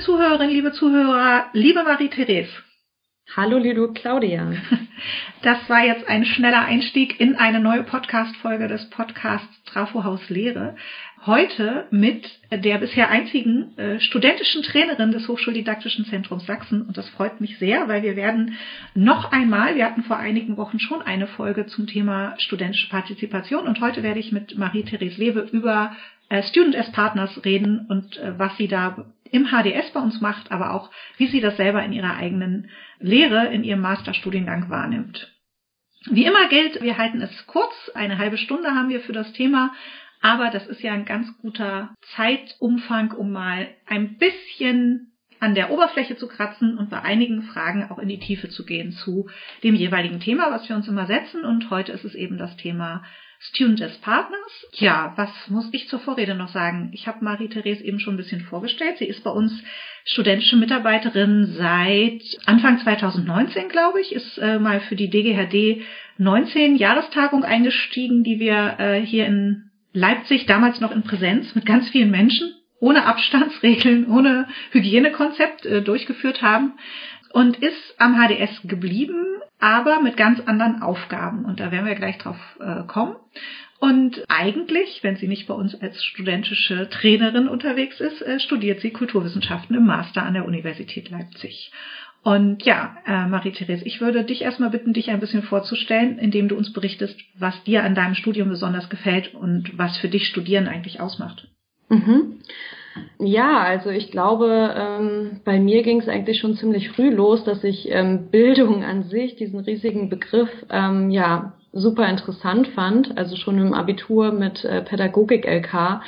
Liebe Zuhörerinnen, liebe Zuhörer, liebe Marie-Therese. Hallo, liebe Claudia. Das war jetzt ein schneller Einstieg in eine neue Podcast-Folge des Podcasts Trafohaus Lehre. Heute mit der bisher einzigen äh, studentischen Trainerin des Hochschuldidaktischen Zentrums Sachsen. Und das freut mich sehr, weil wir werden noch einmal, wir hatten vor einigen Wochen schon eine Folge zum Thema studentische Partizipation und heute werde ich mit Marie-Therese Lewe über äh, Student as Partners reden und äh, was sie da im HDS bei uns macht, aber auch wie sie das selber in ihrer eigenen Lehre, in ihrem Masterstudiengang wahrnimmt. Wie immer gilt, wir halten es kurz. Eine halbe Stunde haben wir für das Thema. Aber das ist ja ein ganz guter Zeitumfang, um mal ein bisschen an der Oberfläche zu kratzen und bei einigen Fragen auch in die Tiefe zu gehen zu dem jeweiligen Thema, was wir uns immer setzen. Und heute ist es eben das Thema Student as Partners. Ja, was muss ich zur Vorrede noch sagen? Ich habe Marie-Therese eben schon ein bisschen vorgestellt. Sie ist bei uns studentische Mitarbeiterin seit Anfang 2019, glaube ich, ist äh, mal für die DGHD 19 Jahrestagung eingestiegen, die wir äh, hier in Leipzig damals noch in Präsenz mit ganz vielen Menschen ohne Abstandsregeln, ohne Hygienekonzept äh, durchgeführt haben und ist am HDS geblieben, aber mit ganz anderen Aufgaben. Und da werden wir gleich drauf äh, kommen. Und eigentlich, wenn sie nicht bei uns als studentische Trainerin unterwegs ist, äh, studiert sie Kulturwissenschaften im Master an der Universität Leipzig. Und ja, äh, Marie-Therese, ich würde dich erstmal bitten, dich ein bisschen vorzustellen, indem du uns berichtest, was dir an deinem Studium besonders gefällt und was für dich Studieren eigentlich ausmacht. Mhm. Ja, also ich glaube, ähm, bei mir ging es eigentlich schon ziemlich früh los, dass ich ähm, Bildung an sich, diesen riesigen Begriff, ähm, ja, super interessant fand. Also schon im Abitur mit äh, Pädagogik-LK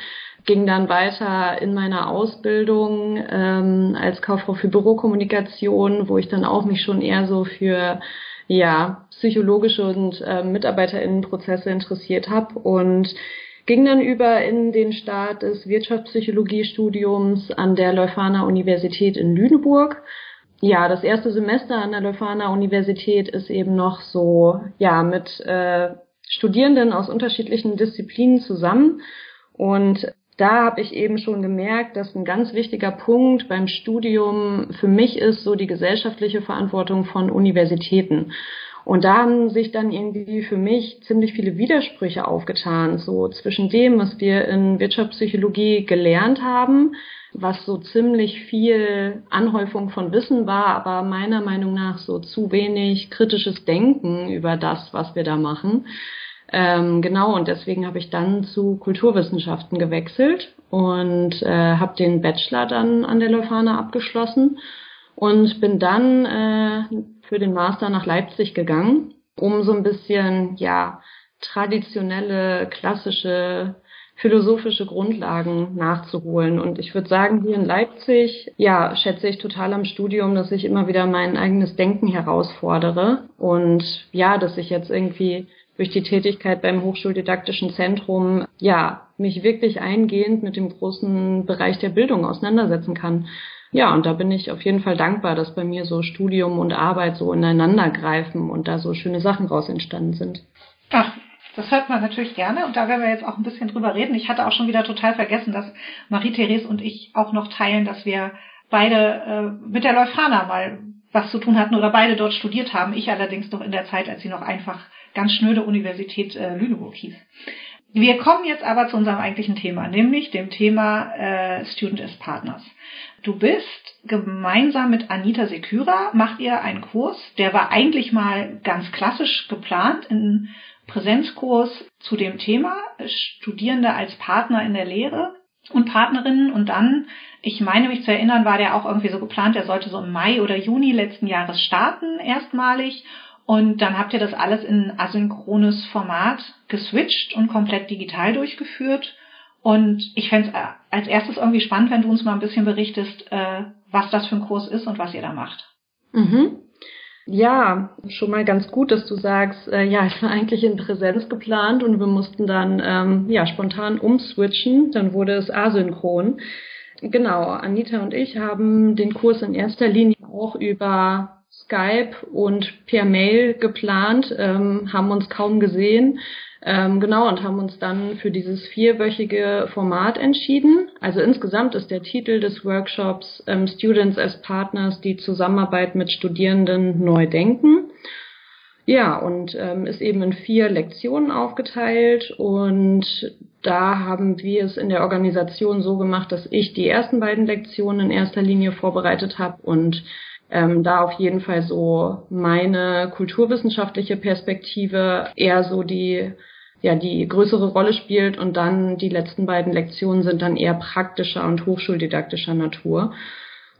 ging dann weiter in meiner Ausbildung ähm, als Kauffrau für Bürokommunikation, wo ich dann auch mich schon eher so für ja psychologische und äh, Mitarbeiterinnenprozesse interessiert habe und ging dann über in den Start des Wirtschaftspsychologiestudiums an der Leuphana Universität in Lüneburg. Ja, das erste Semester an der Leuphana Universität ist eben noch so, ja, mit äh, Studierenden aus unterschiedlichen Disziplinen zusammen. Und da habe ich eben schon gemerkt, dass ein ganz wichtiger Punkt beim Studium für mich ist so die gesellschaftliche Verantwortung von Universitäten. Und da haben sich dann irgendwie für mich ziemlich viele Widersprüche aufgetan, so zwischen dem, was wir in Wirtschaftspsychologie gelernt haben, was so ziemlich viel Anhäufung von Wissen war, aber meiner Meinung nach so zu wenig kritisches Denken über das, was wir da machen. Ähm, genau, und deswegen habe ich dann zu Kulturwissenschaften gewechselt und äh, habe den Bachelor dann an der Leuphana abgeschlossen und bin dann äh, für den Master nach Leipzig gegangen, um so ein bisschen, ja, traditionelle, klassische philosophische Grundlagen nachzuholen. Und ich würde sagen, hier in Leipzig, ja, schätze ich total am Studium, dass ich immer wieder mein eigenes Denken herausfordere und ja, dass ich jetzt irgendwie durch die Tätigkeit beim Hochschuldidaktischen Zentrum, ja, mich wirklich eingehend mit dem großen Bereich der Bildung auseinandersetzen kann. Ja, und da bin ich auf jeden Fall dankbar, dass bei mir so Studium und Arbeit so ineinander greifen und da so schöne Sachen raus entstanden sind. Ach, das hört man natürlich gerne und da werden wir jetzt auch ein bisschen drüber reden. Ich hatte auch schon wieder total vergessen, dass Marie-Therese und ich auch noch teilen, dass wir beide äh, mit der Leuphana mal was zu tun hatten oder beide dort studiert haben. Ich allerdings noch in der Zeit, als sie noch einfach ganz schnöde Universität äh, Lüneburg hieß. Wir kommen jetzt aber zu unserem eigentlichen Thema, nämlich dem Thema äh, Student as Partners. Du bist gemeinsam mit Anita Seküra, macht ihr einen Kurs, der war eigentlich mal ganz klassisch geplant, in Präsenzkurs zu dem Thema, Studierende als Partner in der Lehre und Partnerinnen und dann, ich meine mich zu erinnern, war der auch irgendwie so geplant, der sollte so im Mai oder Juni letzten Jahres starten, erstmalig. Und dann habt ihr das alles in asynchrones Format geswitcht und komplett digital durchgeführt. Und ich fände es äh, als erstes irgendwie spannend, wenn du uns mal ein bisschen berichtest, äh, was das für ein Kurs ist und was ihr da macht. Mhm. Ja, schon mal ganz gut, dass du sagst, äh, ja, es war eigentlich in Präsenz geplant und wir mussten dann ähm, ja spontan umswitchen. Dann wurde es asynchron. Genau, Anita und ich haben den Kurs in erster Linie auch über Skype und per Mail geplant, ähm, haben uns kaum gesehen. Ähm, genau, und haben uns dann für dieses vierwöchige Format entschieden. Also insgesamt ist der Titel des Workshops ähm, Students as Partners, die Zusammenarbeit mit Studierenden neu denken. Ja, und ähm, ist eben in vier Lektionen aufgeteilt und da haben wir es in der Organisation so gemacht, dass ich die ersten beiden Lektionen in erster Linie vorbereitet habe und ähm, da auf jeden Fall so meine kulturwissenschaftliche Perspektive eher so die ja die größere Rolle spielt und dann die letzten beiden Lektionen sind dann eher praktischer und hochschuldidaktischer Natur.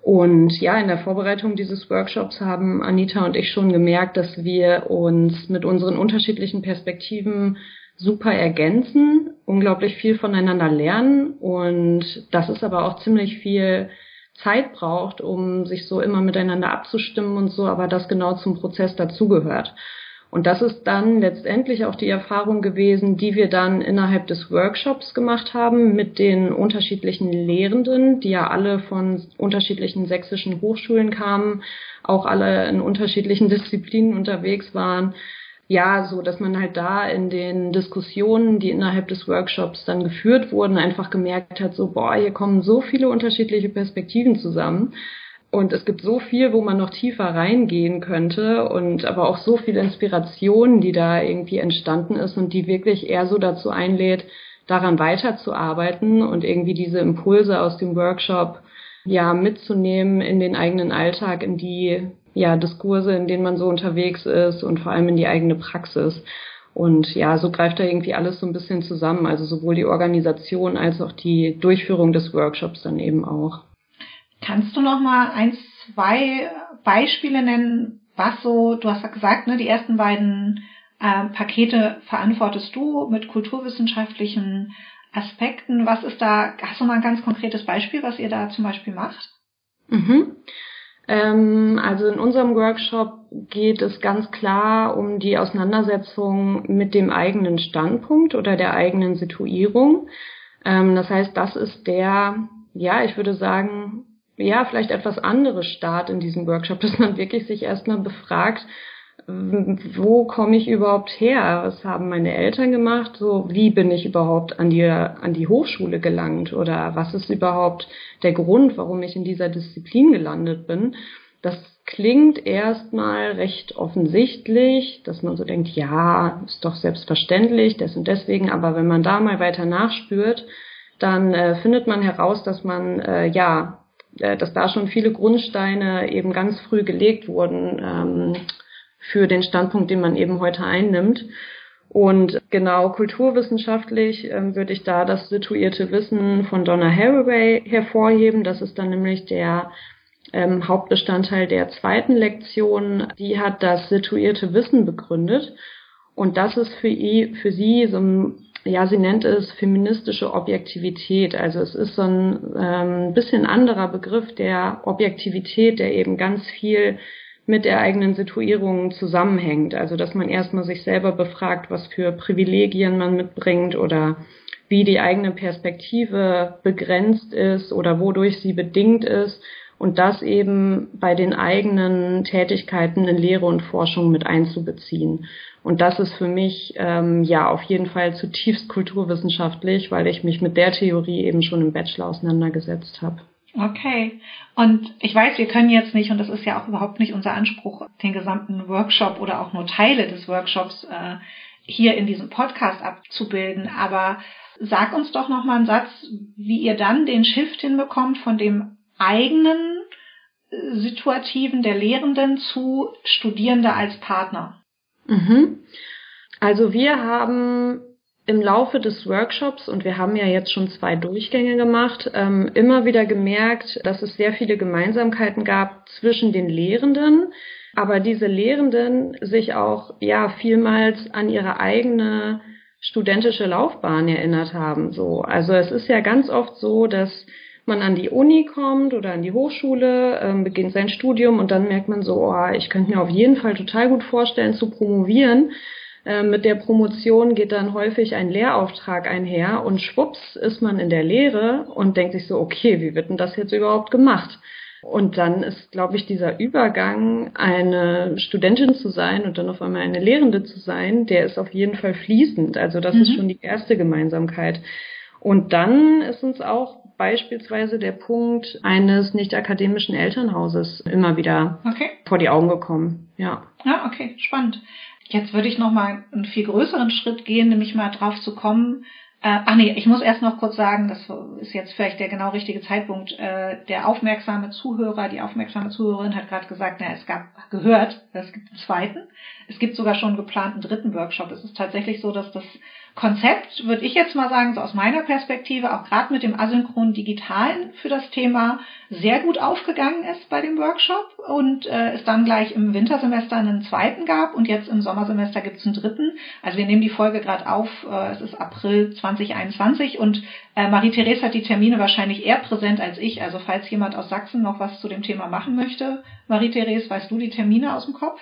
Und ja, in der Vorbereitung dieses Workshops haben Anita und ich schon gemerkt, dass wir uns mit unseren unterschiedlichen Perspektiven super ergänzen, unglaublich viel voneinander lernen und dass es aber auch ziemlich viel Zeit braucht, um sich so immer miteinander abzustimmen und so, aber das genau zum Prozess dazugehört. Und das ist dann letztendlich auch die Erfahrung gewesen, die wir dann innerhalb des Workshops gemacht haben mit den unterschiedlichen Lehrenden, die ja alle von unterschiedlichen sächsischen Hochschulen kamen, auch alle in unterschiedlichen Disziplinen unterwegs waren. Ja, so dass man halt da in den Diskussionen, die innerhalb des Workshops dann geführt wurden, einfach gemerkt hat, so, boah, hier kommen so viele unterschiedliche Perspektiven zusammen. Und es gibt so viel, wo man noch tiefer reingehen könnte und aber auch so viel Inspiration, die da irgendwie entstanden ist und die wirklich eher so dazu einlädt, daran weiterzuarbeiten und irgendwie diese Impulse aus dem Workshop ja mitzunehmen in den eigenen Alltag, in die ja Diskurse, in denen man so unterwegs ist und vor allem in die eigene Praxis. Und ja, so greift da irgendwie alles so ein bisschen zusammen, also sowohl die Organisation als auch die Durchführung des Workshops dann eben auch. Kannst du noch mal ein, zwei Beispiele nennen, was so, du hast ja gesagt, ne, die ersten beiden äh, Pakete verantwortest du mit kulturwissenschaftlichen Aspekten. Was ist da, hast du mal ein ganz konkretes Beispiel, was ihr da zum Beispiel macht? Mhm. Ähm, also in unserem Workshop geht es ganz klar um die Auseinandersetzung mit dem eigenen Standpunkt oder der eigenen Situierung. Ähm, das heißt, das ist der, ja, ich würde sagen, ja, vielleicht etwas anderes Start in diesem Workshop, dass man wirklich sich erstmal befragt, wo komme ich überhaupt her? Was haben meine Eltern gemacht? So, wie bin ich überhaupt an die, an die Hochschule gelangt? Oder was ist überhaupt der Grund, warum ich in dieser Disziplin gelandet bin? Das klingt erstmal recht offensichtlich, dass man so denkt, ja, ist doch selbstverständlich, des und deswegen, aber wenn man da mal weiter nachspürt, dann äh, findet man heraus, dass man äh, ja dass da schon viele Grundsteine eben ganz früh gelegt wurden ähm, für den Standpunkt, den man eben heute einnimmt. Und genau kulturwissenschaftlich ähm, würde ich da das situierte Wissen von Donna Haraway hervorheben. Das ist dann nämlich der ähm, Hauptbestandteil der zweiten Lektion. Die hat das situierte Wissen begründet. Und das ist für, für sie so ein ja, sie nennt es feministische Objektivität. Also es ist so ein ähm, bisschen anderer Begriff der Objektivität, der eben ganz viel mit der eigenen Situierung zusammenhängt. Also dass man erstmal sich selber befragt, was für Privilegien man mitbringt oder wie die eigene Perspektive begrenzt ist oder wodurch sie bedingt ist und das eben bei den eigenen Tätigkeiten in Lehre und Forschung mit einzubeziehen. Und das ist für mich ähm, ja auf jeden Fall zutiefst kulturwissenschaftlich, weil ich mich mit der Theorie eben schon im Bachelor auseinandergesetzt habe. Okay. Und ich weiß, wir können jetzt nicht, und das ist ja auch überhaupt nicht unser Anspruch, den gesamten Workshop oder auch nur Teile des Workshops äh, hier in diesem Podcast abzubilden. Aber sag uns doch noch mal einen Satz, wie ihr dann den Shift hinbekommt von dem eigenen äh, Situativen der Lehrenden zu Studierende als Partner? Mhm. Also wir haben im Laufe des Workshops, und wir haben ja jetzt schon zwei Durchgänge gemacht, ähm, immer wieder gemerkt, dass es sehr viele Gemeinsamkeiten gab zwischen den Lehrenden, aber diese Lehrenden sich auch ja vielmals an ihre eigene studentische Laufbahn erinnert haben. So, also es ist ja ganz oft so, dass man an die Uni kommt oder an die Hochschule, ähm, beginnt sein Studium und dann merkt man so, oh, ich könnte mir auf jeden Fall total gut vorstellen zu promovieren. Ähm, mit der Promotion geht dann häufig ein Lehrauftrag einher und schwupps ist man in der Lehre und denkt sich so, okay, wie wird denn das jetzt überhaupt gemacht? Und dann ist, glaube ich, dieser Übergang, eine Studentin zu sein und dann auf einmal eine Lehrende zu sein, der ist auf jeden Fall fließend. Also das mhm. ist schon die erste Gemeinsamkeit. Und dann ist uns auch beispielsweise der Punkt eines nicht akademischen Elternhauses immer wieder okay. vor die Augen gekommen. Ja. Ja, okay, spannend. Jetzt würde ich noch mal einen viel größeren Schritt gehen, nämlich mal drauf zu kommen, äh, ach nee, ich muss erst noch kurz sagen, das ist jetzt vielleicht der genau richtige Zeitpunkt. Äh, der aufmerksame Zuhörer, die aufmerksame Zuhörerin hat gerade gesagt, na, es gab gehört, es gibt einen zweiten. Es gibt sogar schon einen geplanten dritten Workshop. Es ist tatsächlich so, dass das Konzept, würde ich jetzt mal sagen, so aus meiner Perspektive, auch gerade mit dem asynchronen Digitalen für das Thema sehr gut aufgegangen ist bei dem Workshop und äh, es dann gleich im Wintersemester einen zweiten gab und jetzt im Sommersemester gibt es einen dritten. Also wir nehmen die Folge gerade auf, äh, es ist April 2021 und äh, Marie-Therese hat die Termine wahrscheinlich eher präsent als ich. Also falls jemand aus Sachsen noch was zu dem Thema machen möchte, Marie-Therese, weißt du die Termine aus dem Kopf?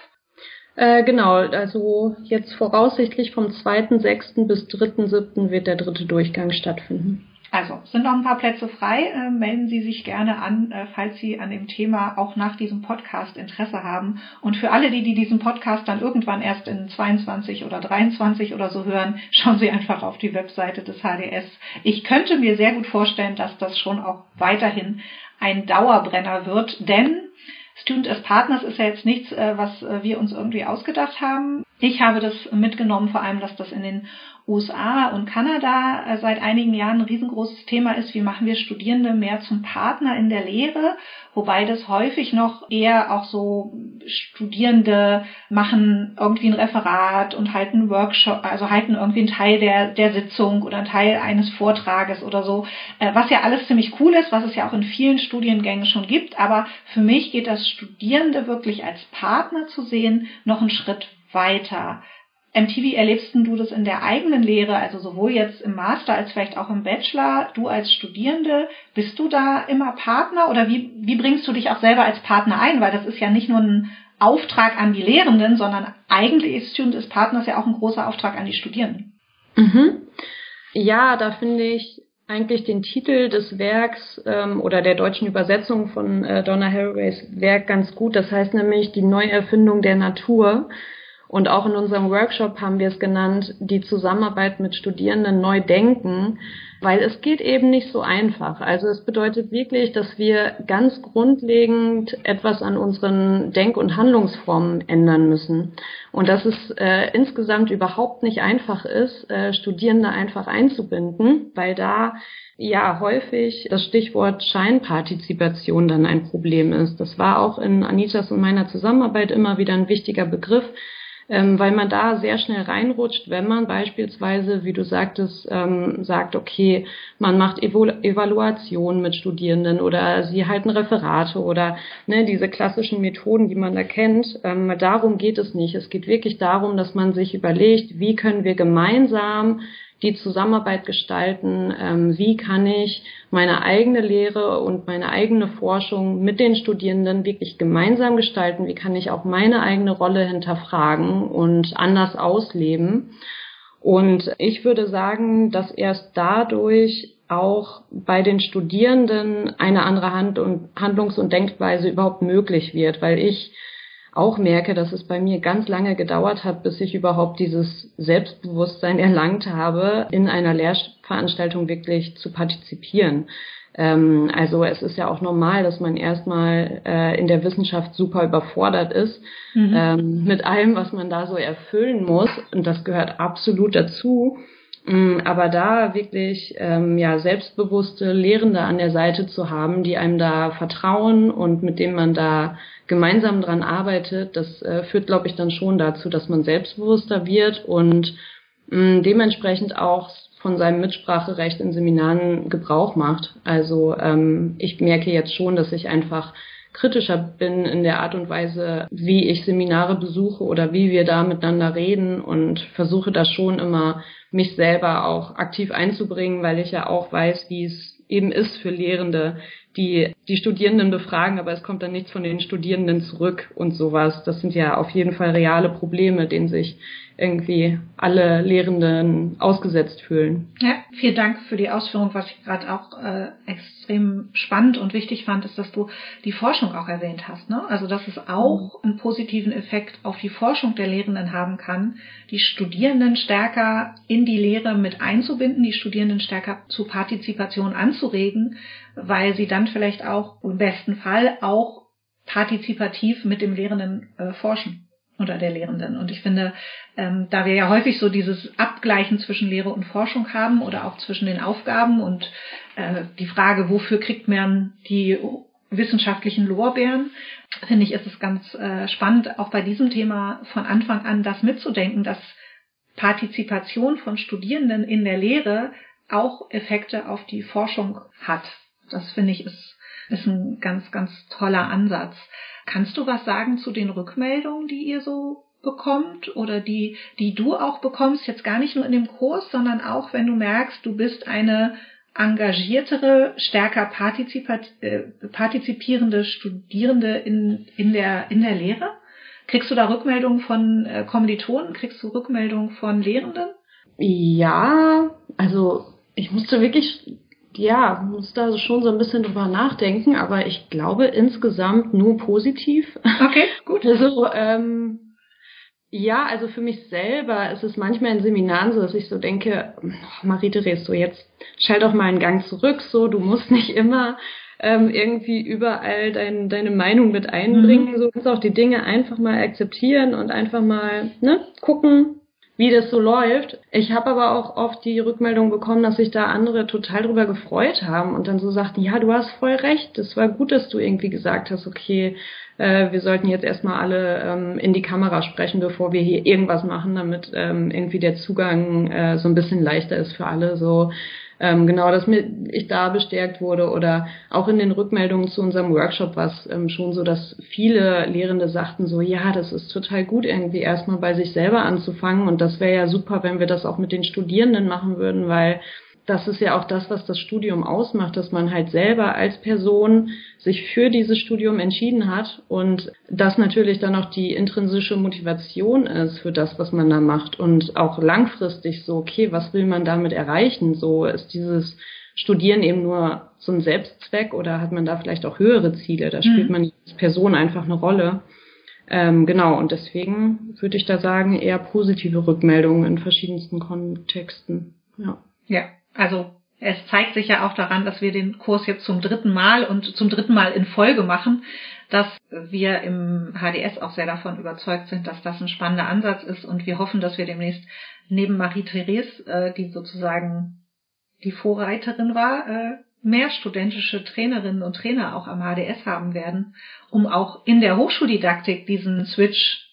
Äh, genau, also jetzt voraussichtlich vom 2.6. bis 3.7. wird der dritte Durchgang stattfinden. Also, sind noch ein paar Plätze frei. Äh, melden Sie sich gerne an, äh, falls Sie an dem Thema auch nach diesem Podcast Interesse haben. Und für alle, die, die diesen Podcast dann irgendwann erst in 22 oder 23 oder so hören, schauen Sie einfach auf die Webseite des HDS. Ich könnte mir sehr gut vorstellen, dass das schon auch weiterhin ein Dauerbrenner wird, denn Student as Partners ist ja jetzt nichts, äh, was äh, wir uns irgendwie ausgedacht haben. Ich habe das mitgenommen, vor allem, dass das in den USA und Kanada äh, seit einigen Jahren ein riesengroßes Thema ist. Wie machen wir Studierende mehr zum Partner in der Lehre? Wobei das häufig noch eher auch so Studierende machen irgendwie ein Referat und halten Workshop, also halten irgendwie einen Teil der, der Sitzung oder einen Teil eines Vortrages oder so, äh, was ja alles ziemlich cool ist, was es ja auch in vielen Studiengängen schon gibt. Aber für mich geht das Studierende wirklich als Partner zu sehen noch einen Schritt weiter. MTV, erlebst du das in der eigenen Lehre, also sowohl jetzt im Master als vielleicht auch im Bachelor, du als Studierende, bist du da immer Partner oder wie, wie bringst du dich auch selber als Partner ein? Weil das ist ja nicht nur ein Auftrag an die Lehrenden, sondern eigentlich ist Student is Partners ja auch ein großer Auftrag an die Studierenden. Mhm. Ja, da finde ich eigentlich den Titel des Werks ähm, oder der deutschen Übersetzung von äh, Donna Haraway's Werk ganz gut. Das heißt nämlich die Neuerfindung der Natur. Und auch in unserem Workshop haben wir es genannt, die Zusammenarbeit mit Studierenden neu denken, weil es geht eben nicht so einfach. Also es bedeutet wirklich, dass wir ganz grundlegend etwas an unseren Denk- und Handlungsformen ändern müssen. Und dass es äh, insgesamt überhaupt nicht einfach ist, äh, Studierende einfach einzubinden, weil da ja häufig das Stichwort Scheinpartizipation dann ein Problem ist. Das war auch in Anitas und meiner Zusammenarbeit immer wieder ein wichtiger Begriff ähm, weil man da sehr schnell reinrutscht, wenn man beispielsweise, wie du sagtest, ähm, sagt, okay, man macht Evo Evaluation mit Studierenden oder sie halten Referate oder ne, diese klassischen Methoden, die man da kennt. Ähm, darum geht es nicht. Es geht wirklich darum, dass man sich überlegt, wie können wir gemeinsam die Zusammenarbeit gestalten, ähm, wie kann ich meine eigene Lehre und meine eigene Forschung mit den Studierenden wirklich gemeinsam gestalten, wie kann ich auch meine eigene Rolle hinterfragen und anders ausleben. Und ich würde sagen, dass erst dadurch auch bei den Studierenden eine andere Hand und Handlungs- und Denkweise überhaupt möglich wird, weil ich auch merke, dass es bei mir ganz lange gedauert hat, bis ich überhaupt dieses Selbstbewusstsein erlangt habe, in einer Lehrveranstaltung wirklich zu partizipieren. Ähm, also es ist ja auch normal, dass man erstmal äh, in der Wissenschaft super überfordert ist mhm. ähm, mit allem, was man da so erfüllen muss. Und das gehört absolut dazu. Mm, aber da wirklich ähm, ja selbstbewusste Lehrende an der Seite zu haben, die einem da vertrauen und mit denen man da gemeinsam dran arbeitet, das äh, führt, glaube ich, dann schon dazu, dass man selbstbewusster wird und mh, mm, dementsprechend auch von seinem Mitspracherecht in Seminaren Gebrauch macht. Also ähm, ich merke jetzt schon, dass ich einfach kritischer bin in der Art und Weise, wie ich Seminare besuche oder wie wir da miteinander reden und versuche da schon immer mich selber auch aktiv einzubringen, weil ich ja auch weiß, wie es eben ist für Lehrende, die die Studierenden befragen, aber es kommt dann nichts von den Studierenden zurück und sowas. Das sind ja auf jeden Fall reale Probleme, denen sich irgendwie alle Lehrenden ausgesetzt fühlen. Ja, vielen Dank für die Ausführung. Was ich gerade auch äh, extrem spannend und wichtig fand, ist, dass du die Forschung auch erwähnt hast. Ne? Also dass es auch einen positiven Effekt auf die Forschung der Lehrenden haben kann, die Studierenden stärker in die Lehre mit einzubinden, die Studierenden stärker zu Partizipation anzuregen, weil sie dann vielleicht auch im besten Fall auch partizipativ mit dem Lehrenden äh, forschen oder der Lehrenden. Und ich finde, ähm, da wir ja häufig so dieses Abgleichen zwischen Lehre und Forschung haben oder auch zwischen den Aufgaben und äh, die Frage, wofür kriegt man die wissenschaftlichen Lorbeeren, finde ich, ist es ganz äh, spannend, auch bei diesem Thema von Anfang an das mitzudenken, dass Partizipation von Studierenden in der Lehre auch Effekte auf die Forschung hat. Das finde ich ist, ist ein ganz, ganz toller Ansatz. Kannst du was sagen zu den Rückmeldungen, die ihr so bekommt oder die, die du auch bekommst, jetzt gar nicht nur in dem Kurs, sondern auch, wenn du merkst, du bist eine engagiertere, stärker äh, partizipierende Studierende in, in, der, in der Lehre? Kriegst du da Rückmeldungen von äh, Kommilitonen? Kriegst du Rückmeldungen von Lehrenden? Ja, also ich musste wirklich ja, muss da schon so ein bisschen drüber nachdenken, aber ich glaube insgesamt nur positiv. Okay, gut. Also, ähm, ja, also für mich selber ist es manchmal in Seminaren so, dass ich so denke, oh, Marie-Therese, so jetzt stell doch mal einen Gang zurück, so, du musst nicht immer ähm, irgendwie überall dein, deine Meinung mit einbringen, mhm. so kannst auch die Dinge einfach mal akzeptieren und einfach mal ne, gucken, wie das so läuft. Ich habe aber auch oft die Rückmeldung bekommen, dass sich da andere total drüber gefreut haben und dann so sagten, ja, du hast voll recht, es war gut, dass du irgendwie gesagt hast, okay, äh, wir sollten jetzt erstmal alle ähm, in die Kamera sprechen, bevor wir hier irgendwas machen, damit ähm, irgendwie der Zugang äh, so ein bisschen leichter ist für alle. So ähm, genau, dass mir ich da bestärkt wurde oder auch in den Rückmeldungen zu unserem Workshop war es ähm, schon so, dass viele Lehrende sagten so, ja, das ist total gut irgendwie erstmal bei sich selber anzufangen und das wäre ja super, wenn wir das auch mit den Studierenden machen würden, weil das ist ja auch das, was das Studium ausmacht, dass man halt selber als Person sich für dieses Studium entschieden hat und das natürlich dann auch die intrinsische Motivation ist für das, was man da macht und auch langfristig so, okay, was will man damit erreichen? So ist dieses Studieren eben nur so ein Selbstzweck oder hat man da vielleicht auch höhere Ziele? Da spielt mhm. man als Person einfach eine Rolle. Ähm, genau, und deswegen würde ich da sagen, eher positive Rückmeldungen in verschiedensten Kontexten. Ja. Ja, also es zeigt sich ja auch daran, dass wir den Kurs jetzt zum dritten Mal und zum dritten Mal in Folge machen, dass wir im HDS auch sehr davon überzeugt sind, dass das ein spannender Ansatz ist. Und wir hoffen, dass wir demnächst neben Marie-Therese, äh, die sozusagen die Vorreiterin war, äh, mehr studentische Trainerinnen und Trainer auch am HDS haben werden, um auch in der Hochschuldidaktik diesen Switch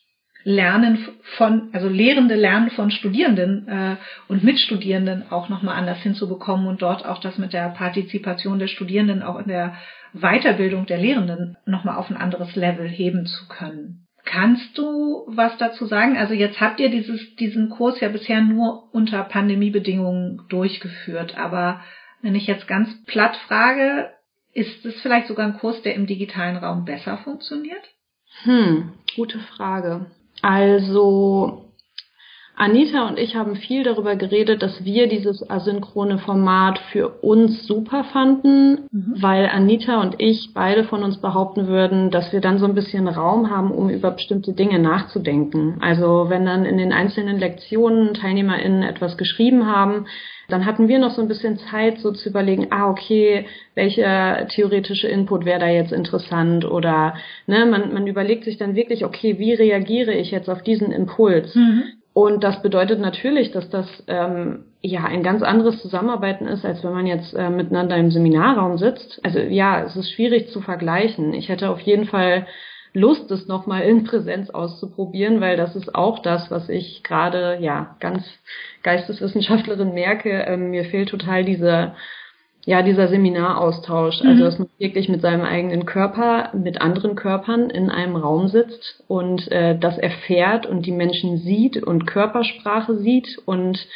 Lernen von, also Lehrende lernen von Studierenden äh, und Mitstudierenden auch nochmal anders hinzubekommen und dort auch das mit der Partizipation der Studierenden auch in der Weiterbildung der Lehrenden nochmal auf ein anderes Level heben zu können. Kannst du was dazu sagen? Also jetzt habt ihr dieses, diesen Kurs ja bisher nur unter Pandemiebedingungen durchgeführt, aber wenn ich jetzt ganz platt frage, ist es vielleicht sogar ein Kurs, der im digitalen Raum besser funktioniert? Hm, gute Frage. Also Anita und ich haben viel darüber geredet, dass wir dieses asynchrone Format für uns super fanden, mhm. weil Anita und ich beide von uns behaupten würden, dass wir dann so ein bisschen Raum haben, um über bestimmte Dinge nachzudenken. Also wenn dann in den einzelnen Lektionen TeilnehmerInnen etwas geschrieben haben, dann hatten wir noch so ein bisschen Zeit, so zu überlegen, ah, okay, welcher theoretische Input wäre da jetzt interessant oder ne, man, man überlegt sich dann wirklich, okay, wie reagiere ich jetzt auf diesen Impuls? Mhm. Und das bedeutet natürlich, dass das ähm, ja ein ganz anderes Zusammenarbeiten ist, als wenn man jetzt äh, miteinander im Seminarraum sitzt. Also ja, es ist schwierig zu vergleichen. Ich hätte auf jeden Fall Lust, es nochmal in Präsenz auszuprobieren, weil das ist auch das, was ich gerade ja ganz Geisteswissenschaftlerin merke. Ähm, mir fehlt total diese ja, dieser Seminaraustausch, also mhm. dass man wirklich mit seinem eigenen Körper, mit anderen Körpern in einem Raum sitzt und äh, das erfährt und die Menschen sieht und Körpersprache sieht und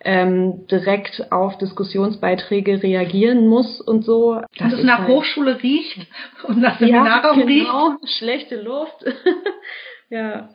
ähm, direkt auf Diskussionsbeiträge reagieren muss und so. Das und es nach halt Hochschule riecht und nach Seminarraum ja, genau, riecht. Schlechte Luft. ja.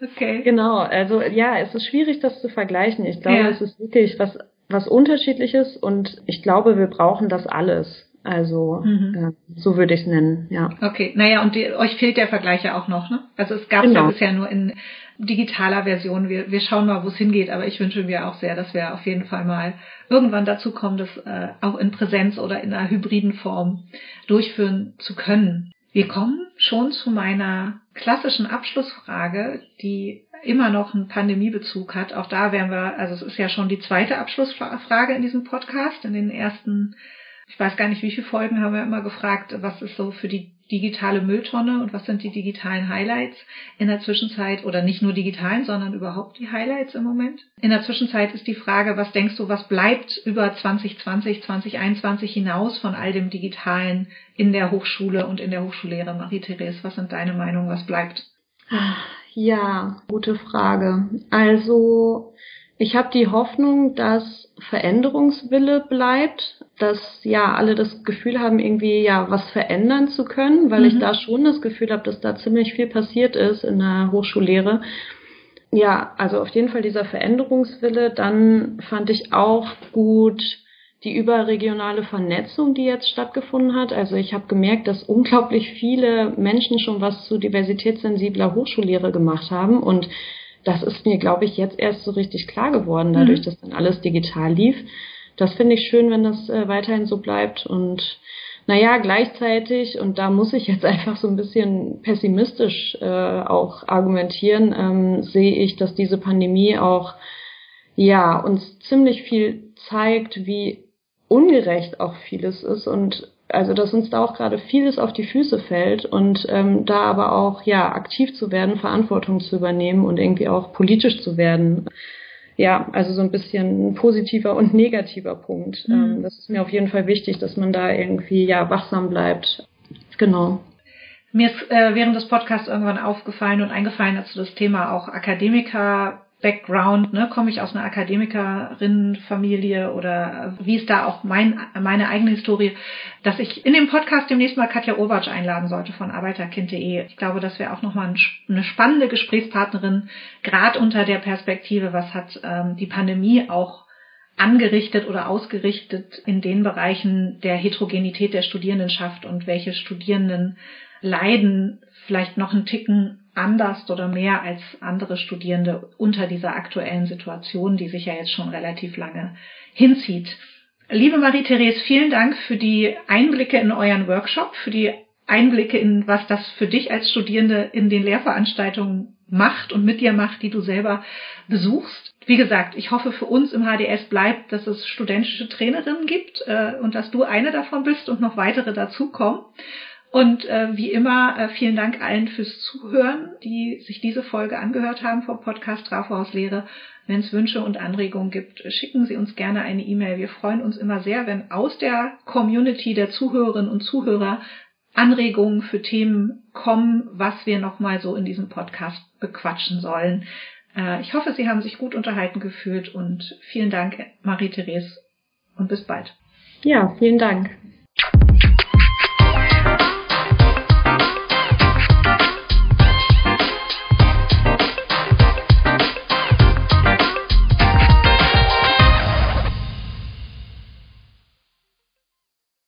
Okay. Genau, also ja, es ist schwierig, das zu vergleichen. Ich glaube, ja. es ist wirklich was, was Unterschiedliches und ich glaube, wir brauchen das alles. Also mhm. äh, so würde ich es nennen, ja. Okay, naja, und die, euch fehlt der Vergleich ja auch noch, ne? Also es gab genau. ja bisher nur in digitaler Version. Wir, wir schauen mal, wo es hingeht, aber ich wünsche mir auch sehr, dass wir auf jeden Fall mal irgendwann dazu kommen, das äh, auch in Präsenz oder in einer hybriden Form durchführen zu können. Wir kommen schon zu meiner klassischen Abschlussfrage, die immer noch einen Pandemiebezug hat. Auch da wären wir, also es ist ja schon die zweite Abschlussfrage in diesem Podcast. In den ersten ich weiß gar nicht, wie viele Folgen haben wir immer gefragt, was ist so für die digitale Mülltonne und was sind die digitalen Highlights in der Zwischenzeit oder nicht nur digitalen, sondern überhaupt die Highlights im Moment. In der Zwischenzeit ist die Frage, was denkst du, was bleibt über 2020, 2021 hinaus von all dem Digitalen in der Hochschule und in der Hochschullehre? Marie-Therese, was sind deine Meinungen, was bleibt? Ja, gute Frage. Also ich habe die Hoffnung, dass Veränderungswille bleibt, dass ja alle das Gefühl haben, irgendwie ja was verändern zu können, weil mhm. ich da schon das Gefühl habe, dass da ziemlich viel passiert ist in der Hochschullehre. Ja, also auf jeden Fall dieser Veränderungswille. Dann fand ich auch gut die überregionale Vernetzung, die jetzt stattgefunden hat. Also ich habe gemerkt, dass unglaublich viele Menschen schon was zu diversitätssensibler Hochschullehre gemacht haben und das ist mir, glaube ich, jetzt erst so richtig klar geworden, dadurch, mhm. dass dann alles digital lief. Das finde ich schön, wenn das äh, weiterhin so bleibt. Und naja, gleichzeitig, und da muss ich jetzt einfach so ein bisschen pessimistisch äh, auch argumentieren, ähm, sehe ich, dass diese Pandemie auch ja uns ziemlich viel zeigt, wie ungerecht auch vieles ist und also dass uns da auch gerade vieles auf die Füße fällt und ähm, da aber auch ja aktiv zu werden, Verantwortung zu übernehmen und irgendwie auch politisch zu werden. Ja, also so ein bisschen positiver und negativer Punkt. Mhm. Ähm, das ist mir auf jeden Fall wichtig, dass man da irgendwie ja wachsam bleibt. Genau. Mir ist äh, während des Podcasts irgendwann aufgefallen und eingefallen, dass du das Thema auch Akademiker Background, ne, komme ich aus einer Akademikerinnenfamilie oder wie ist da auch mein, meine eigene Historie, dass ich in dem Podcast demnächst mal Katja Urbatsch einladen sollte von arbeiterkind.de. Ich glaube, das wäre auch nochmal eine spannende Gesprächspartnerin, gerade unter der Perspektive, was hat ähm, die Pandemie auch angerichtet oder ausgerichtet in den Bereichen der Heterogenität der Studierendenschaft und welche Studierenden leiden vielleicht noch einen Ticken anders oder mehr als andere Studierende unter dieser aktuellen Situation, die sich ja jetzt schon relativ lange hinzieht. Liebe Marie-Therese, vielen Dank für die Einblicke in euren Workshop, für die Einblicke in, was das für dich als Studierende in den Lehrveranstaltungen macht und mit dir macht, die du selber besuchst. Wie gesagt, ich hoffe für uns im HDS bleibt, dass es studentische Trainerinnen gibt äh, und dass du eine davon bist und noch weitere dazukommen. Und äh, wie immer, äh, vielen Dank allen fürs Zuhören, die sich diese Folge angehört haben vom Podcast Trafo Lehre. Wenn es Wünsche und Anregungen gibt, schicken Sie uns gerne eine E-Mail. Wir freuen uns immer sehr, wenn aus der Community der Zuhörerinnen und Zuhörer Anregungen für Themen kommen, was wir nochmal so in diesem Podcast bequatschen sollen. Äh, ich hoffe, Sie haben sich gut unterhalten gefühlt und vielen Dank, Marie-Therese, und bis bald. Ja, vielen Dank.